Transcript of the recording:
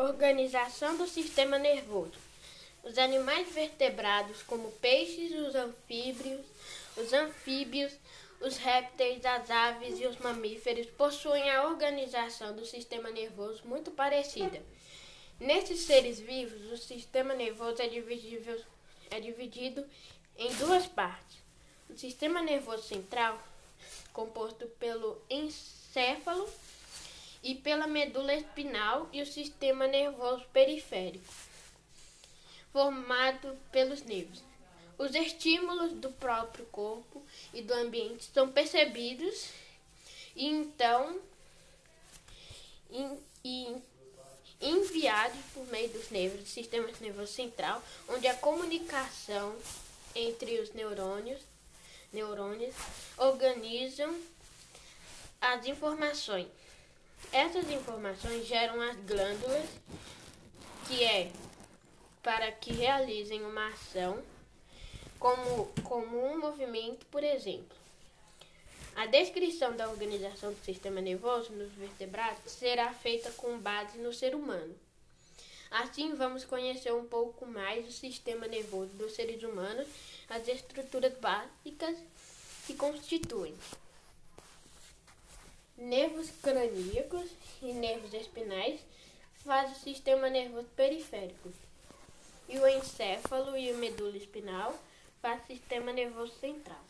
Organização do sistema nervoso. Os animais vertebrados, como peixes, os anfíbios, os anfíbios, os répteis, as aves e os mamíferos, possuem a organização do sistema nervoso muito parecida. Nesses seres vivos, o sistema nervoso é, é dividido em duas partes. O sistema nervoso central, composto pelo encéfalo e pela medula espinal e o sistema nervoso periférico, formado pelos nervos. Os estímulos do próprio corpo e do ambiente são percebidos e então enviados por meio dos nervos do sistema nervoso central, onde a comunicação entre os neurônios, neurônios organizam as informações. Essas informações geram as glândulas, que é para que realizem uma ação, como, como um movimento, por exemplo. A descrição da organização do sistema nervoso nos vertebrados será feita com base no ser humano. Assim, vamos conhecer um pouco mais o sistema nervoso dos seres humanos, as estruturas básicas que constituem nervos crânicos e nervos espinais faz o sistema nervoso periférico. E o encéfalo e a medula espinal faz o sistema nervoso central.